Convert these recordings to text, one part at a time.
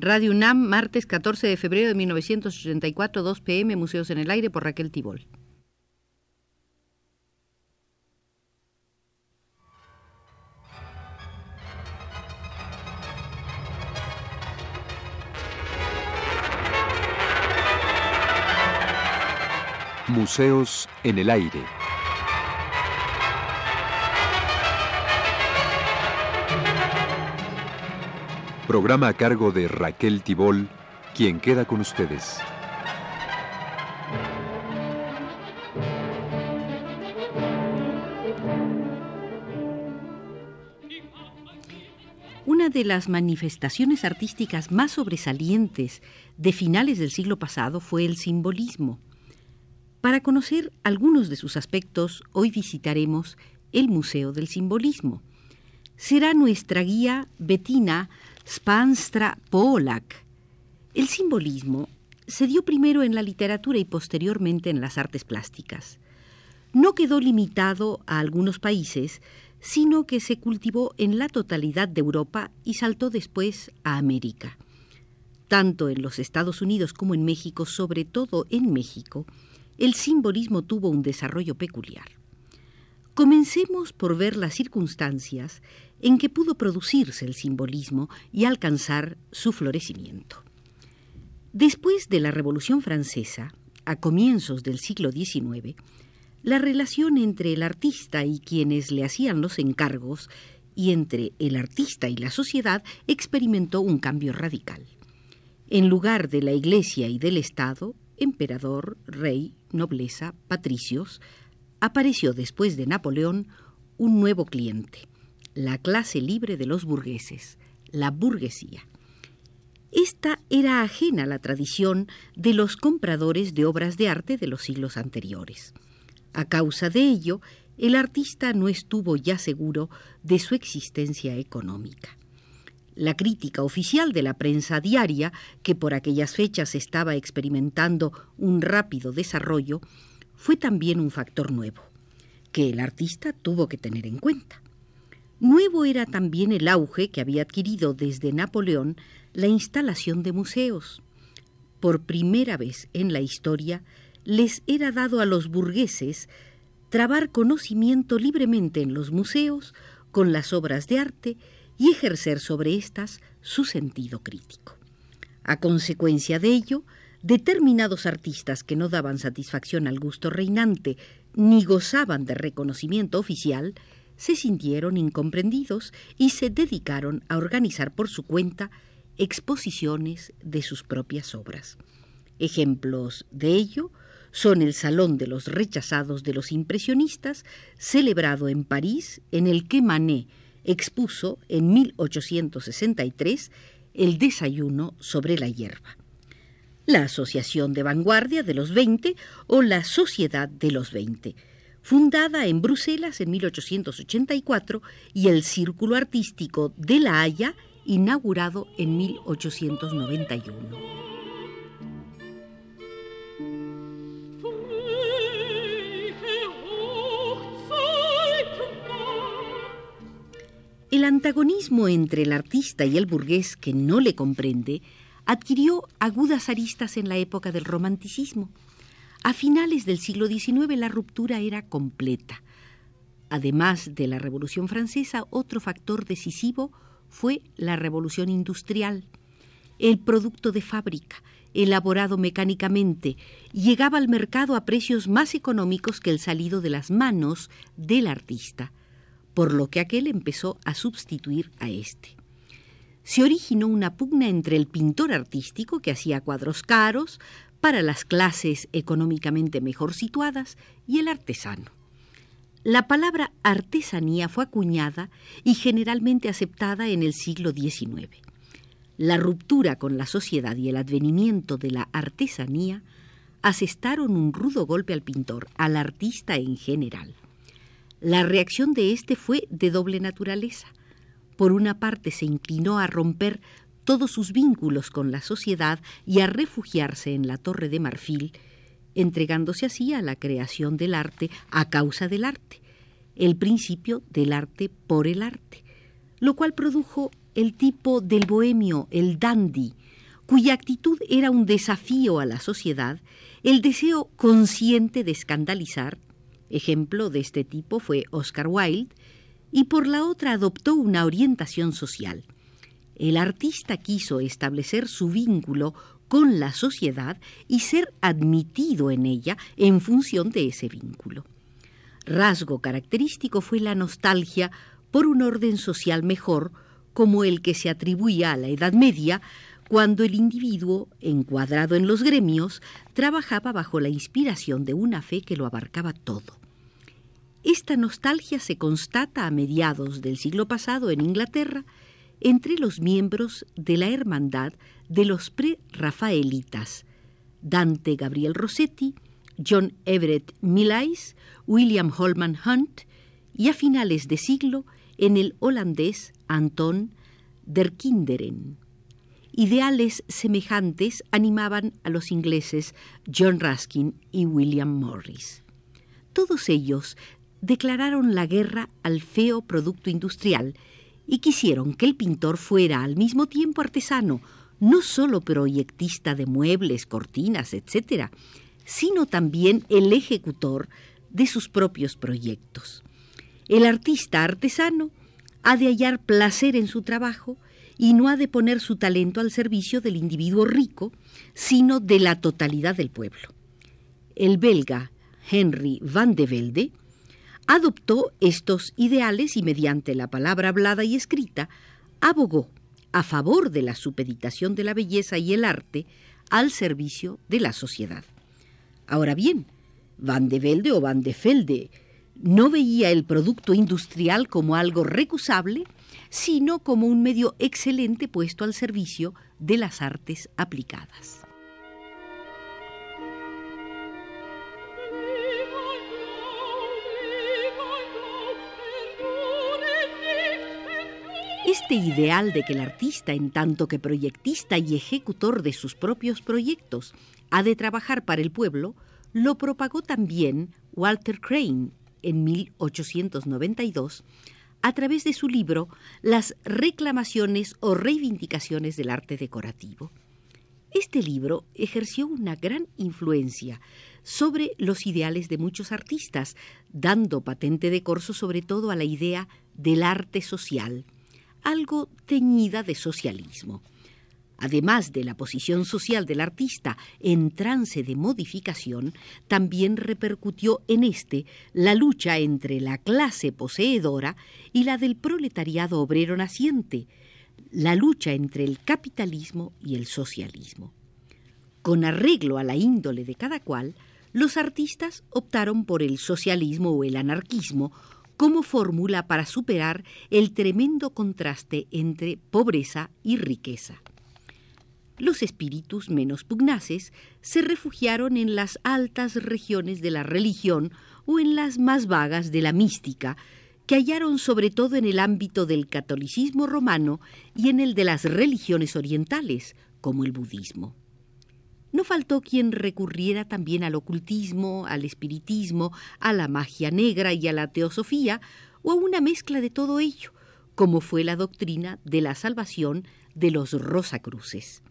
Radio UNAM, martes 14 de febrero de 1984, 2 pm, Museos en el Aire por Raquel Tibol. Museos en el Aire. Programa a cargo de Raquel Tibol, quien queda con ustedes. Una de las manifestaciones artísticas más sobresalientes de finales del siglo pasado fue el simbolismo. Para conocer algunos de sus aspectos, hoy visitaremos el Museo del Simbolismo. Será nuestra guía Bettina Spanstra Polak. El simbolismo se dio primero en la literatura y posteriormente en las artes plásticas. No quedó limitado a algunos países, sino que se cultivó en la totalidad de Europa y saltó después a América. Tanto en los Estados Unidos como en México, sobre todo en México, el simbolismo tuvo un desarrollo peculiar. Comencemos por ver las circunstancias en que pudo producirse el simbolismo y alcanzar su florecimiento. Después de la Revolución Francesa, a comienzos del siglo XIX, la relación entre el artista y quienes le hacían los encargos y entre el artista y la sociedad experimentó un cambio radical. En lugar de la Iglesia y del Estado, emperador, rey, nobleza, patricios, apareció después de Napoleón un nuevo cliente, la clase libre de los burgueses, la burguesía. Esta era ajena a la tradición de los compradores de obras de arte de los siglos anteriores. A causa de ello, el artista no estuvo ya seguro de su existencia económica. La crítica oficial de la prensa diaria, que por aquellas fechas estaba experimentando un rápido desarrollo, fue también un factor nuevo, que el artista tuvo que tener en cuenta. Nuevo era también el auge que había adquirido desde Napoleón la instalación de museos. Por primera vez en la historia les era dado a los burgueses trabar conocimiento libremente en los museos con las obras de arte y ejercer sobre éstas su sentido crítico. A consecuencia de ello, determinados artistas que no daban satisfacción al gusto reinante ni gozaban de reconocimiento oficial se sintieron incomprendidos y se dedicaron a organizar por su cuenta exposiciones de sus propias obras. Ejemplos de ello son el Salón de los Rechazados de los Impresionistas, celebrado en París, en el que Manet expuso en 1863 el desayuno sobre la hierba. La Asociación de Vanguardia de los Veinte o la Sociedad de los Veinte, fundada en Bruselas en 1884, y el Círculo Artístico de La Haya, inaugurado en 1891. El antagonismo entre el artista y el burgués que no le comprende adquirió agudas aristas en la época del romanticismo. A finales del siglo XIX la ruptura era completa. Además de la Revolución Francesa, otro factor decisivo fue la Revolución Industrial. El producto de fábrica, elaborado mecánicamente, llegaba al mercado a precios más económicos que el salido de las manos del artista, por lo que aquel empezó a sustituir a éste. Se originó una pugna entre el pintor artístico, que hacía cuadros caros, para las clases económicamente mejor situadas y el artesano. La palabra artesanía fue acuñada y generalmente aceptada en el siglo XIX. La ruptura con la sociedad y el advenimiento de la artesanía asestaron un rudo golpe al pintor, al artista en general. La reacción de éste fue de doble naturaleza. Por una parte se inclinó a romper todos sus vínculos con la sociedad y a refugiarse en la Torre de Marfil, entregándose así a la creación del arte a causa del arte, el principio del arte por el arte, lo cual produjo el tipo del bohemio, el dandy, cuya actitud era un desafío a la sociedad, el deseo consciente de escandalizar, ejemplo de este tipo fue Oscar Wilde, y por la otra adoptó una orientación social. El artista quiso establecer su vínculo con la sociedad y ser admitido en ella en función de ese vínculo. Rasgo característico fue la nostalgia por un orden social mejor, como el que se atribuía a la Edad Media, cuando el individuo, encuadrado en los gremios, trabajaba bajo la inspiración de una fe que lo abarcaba todo. Esta nostalgia se constata a mediados del siglo pasado en Inglaterra entre los miembros de la Hermandad de los pre-rafaelitas, Dante Gabriel Rossetti, John Everett Millais, William Holman Hunt y a finales de siglo en el holandés Anton der Kinderen. Ideales semejantes animaban a los ingleses John Ruskin y William Morris. Todos ellos declararon la guerra al feo producto industrial y quisieron que el pintor fuera al mismo tiempo artesano, no solo proyectista de muebles, cortinas, etc., sino también el ejecutor de sus propios proyectos. El artista artesano ha de hallar placer en su trabajo y no ha de poner su talento al servicio del individuo rico, sino de la totalidad del pueblo. El belga Henry van de Velde adoptó estos ideales y mediante la palabra hablada y escrita abogó a favor de la supeditación de la belleza y el arte al servicio de la sociedad. Ahora bien, Van de Velde o Van de Velde no veía el producto industrial como algo recusable, sino como un medio excelente puesto al servicio de las artes aplicadas. Este ideal de que el artista, en tanto que proyectista y ejecutor de sus propios proyectos, ha de trabajar para el pueblo, lo propagó también Walter Crane en 1892 a través de su libro Las reclamaciones o reivindicaciones del arte decorativo. Este libro ejerció una gran influencia sobre los ideales de muchos artistas, dando patente de corso sobre todo a la idea del arte social algo teñida de socialismo. Además de la posición social del artista en trance de modificación, también repercutió en este la lucha entre la clase poseedora y la del proletariado obrero naciente, la lucha entre el capitalismo y el socialismo. Con arreglo a la índole de cada cual, los artistas optaron por el socialismo o el anarquismo como fórmula para superar el tremendo contraste entre pobreza y riqueza. Los espíritus menos pugnaces se refugiaron en las altas regiones de la religión o en las más vagas de la mística, que hallaron sobre todo en el ámbito del catolicismo romano y en el de las religiones orientales, como el budismo. No faltó quien recurriera también al ocultismo, al espiritismo, a la magia negra y a la teosofía, o a una mezcla de todo ello, como fue la doctrina de la salvación de los Rosacruces.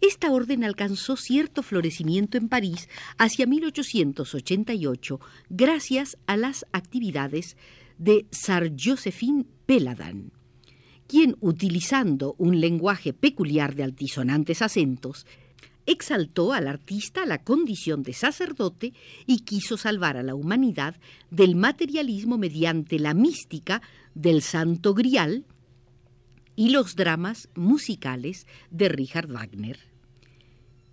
Esta orden alcanzó cierto florecimiento en París hacia 1888 gracias a las actividades de Sar Josephine Peladan, quien, utilizando un lenguaje peculiar de altisonantes acentos, exaltó al artista la condición de sacerdote y quiso salvar a la humanidad del materialismo mediante la mística del Santo Grial y los dramas musicales de Richard Wagner.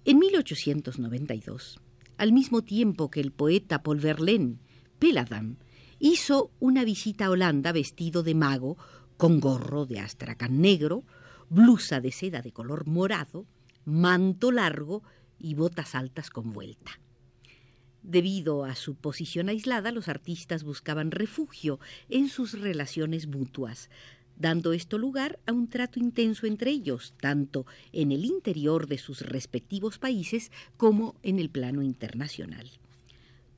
En 1892, al mismo tiempo que el poeta Paul Verlaine, Peladam, hizo una visita a Holanda vestido de mago, con gorro de astracán negro, blusa de seda de color morado, manto largo y botas altas con vuelta. Debido a su posición aislada, los artistas buscaban refugio en sus relaciones mutuas, dando esto lugar a un trato intenso entre ellos, tanto en el interior de sus respectivos países como en el plano internacional.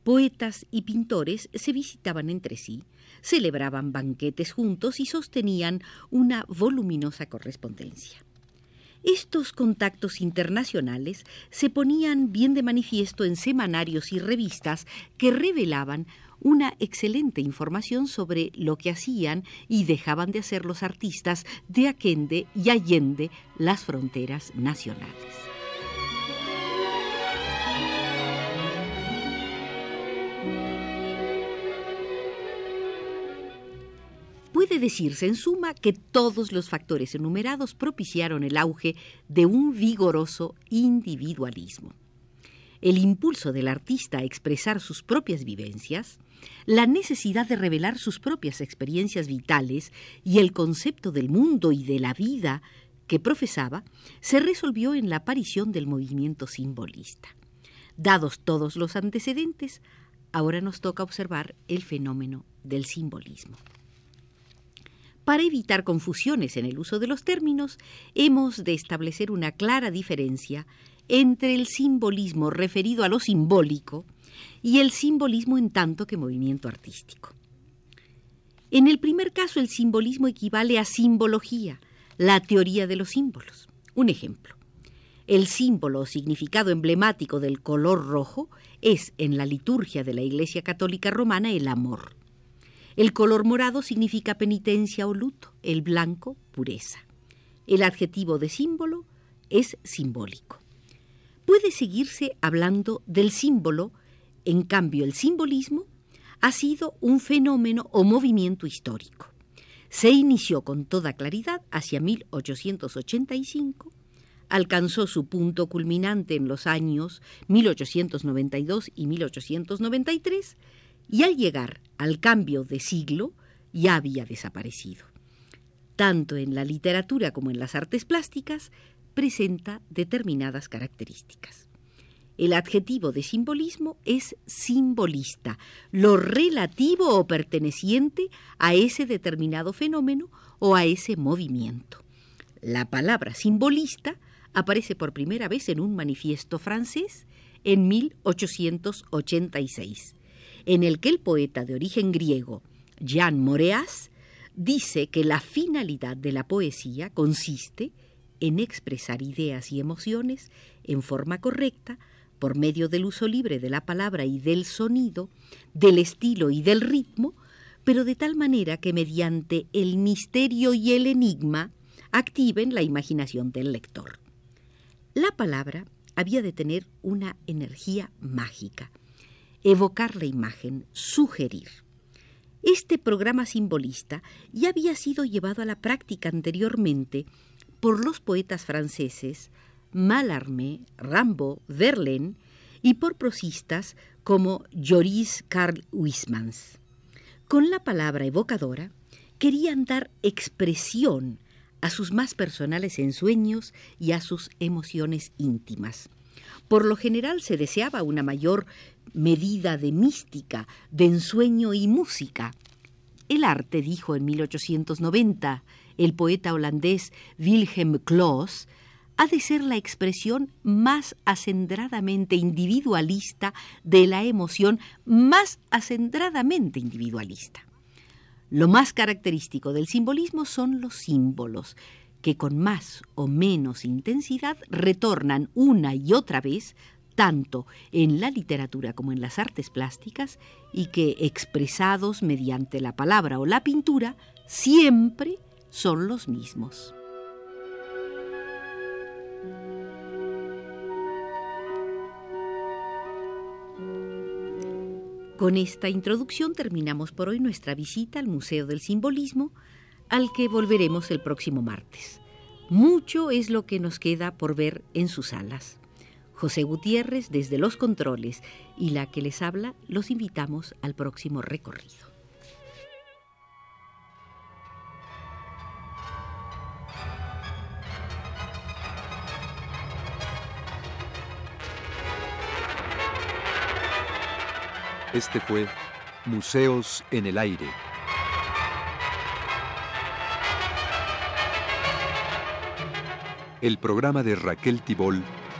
Poetas y pintores se visitaban entre sí, celebraban banquetes juntos y sostenían una voluminosa correspondencia. Estos contactos internacionales se ponían bien de manifiesto en semanarios y revistas que revelaban una excelente información sobre lo que hacían y dejaban de hacer los artistas de Aquende y Allende las fronteras nacionales. Puede decirse en suma que todos los factores enumerados propiciaron el auge de un vigoroso individualismo. El impulso del artista a expresar sus propias vivencias, la necesidad de revelar sus propias experiencias vitales y el concepto del mundo y de la vida que profesaba, se resolvió en la aparición del movimiento simbolista. Dados todos los antecedentes, ahora nos toca observar el fenómeno del simbolismo. Para evitar confusiones en el uso de los términos, hemos de establecer una clara diferencia entre el simbolismo referido a lo simbólico y el simbolismo en tanto que movimiento artístico. En el primer caso, el simbolismo equivale a simbología, la teoría de los símbolos. Un ejemplo. El símbolo o significado emblemático del color rojo es, en la liturgia de la Iglesia Católica Romana, el amor. El color morado significa penitencia o luto, el blanco pureza. El adjetivo de símbolo es simbólico. Puede seguirse hablando del símbolo, en cambio el simbolismo ha sido un fenómeno o movimiento histórico. Se inició con toda claridad hacia 1885, alcanzó su punto culminante en los años 1892 y 1893 y al llegar al cambio de siglo ya había desaparecido. Tanto en la literatura como en las artes plásticas presenta determinadas características. El adjetivo de simbolismo es simbolista, lo relativo o perteneciente a ese determinado fenómeno o a ese movimiento. La palabra simbolista aparece por primera vez en un manifiesto francés en 1886 en el que el poeta de origen griego, Jean Moreas, dice que la finalidad de la poesía consiste en expresar ideas y emociones en forma correcta por medio del uso libre de la palabra y del sonido, del estilo y del ritmo, pero de tal manera que mediante el misterio y el enigma activen la imaginación del lector. La palabra había de tener una energía mágica, evocar la imagen, sugerir. Este programa simbolista ya había sido llevado a la práctica anteriormente por los poetas franceses Mallarmé, Rambaud, Verlaine y por prosistas como Joris Karl Huysmans. Con la palabra evocadora querían dar expresión a sus más personales ensueños y a sus emociones íntimas. Por lo general se deseaba una mayor medida de mística, de ensueño y música. El arte, dijo en 1890 el poeta holandés Wilhelm Kloos, ha de ser la expresión más acendradamente individualista de la emoción más acendradamente individualista. Lo más característico del simbolismo son los símbolos, que con más o menos intensidad retornan una y otra vez tanto en la literatura como en las artes plásticas y que, expresados mediante la palabra o la pintura, siempre son los mismos. Con esta introducción terminamos por hoy nuestra visita al Museo del Simbolismo, al que volveremos el próximo martes. Mucho es lo que nos queda por ver en sus salas. José Gutiérrez desde los controles y la que les habla, los invitamos al próximo recorrido. Este fue Museos en el Aire. El programa de Raquel Tibol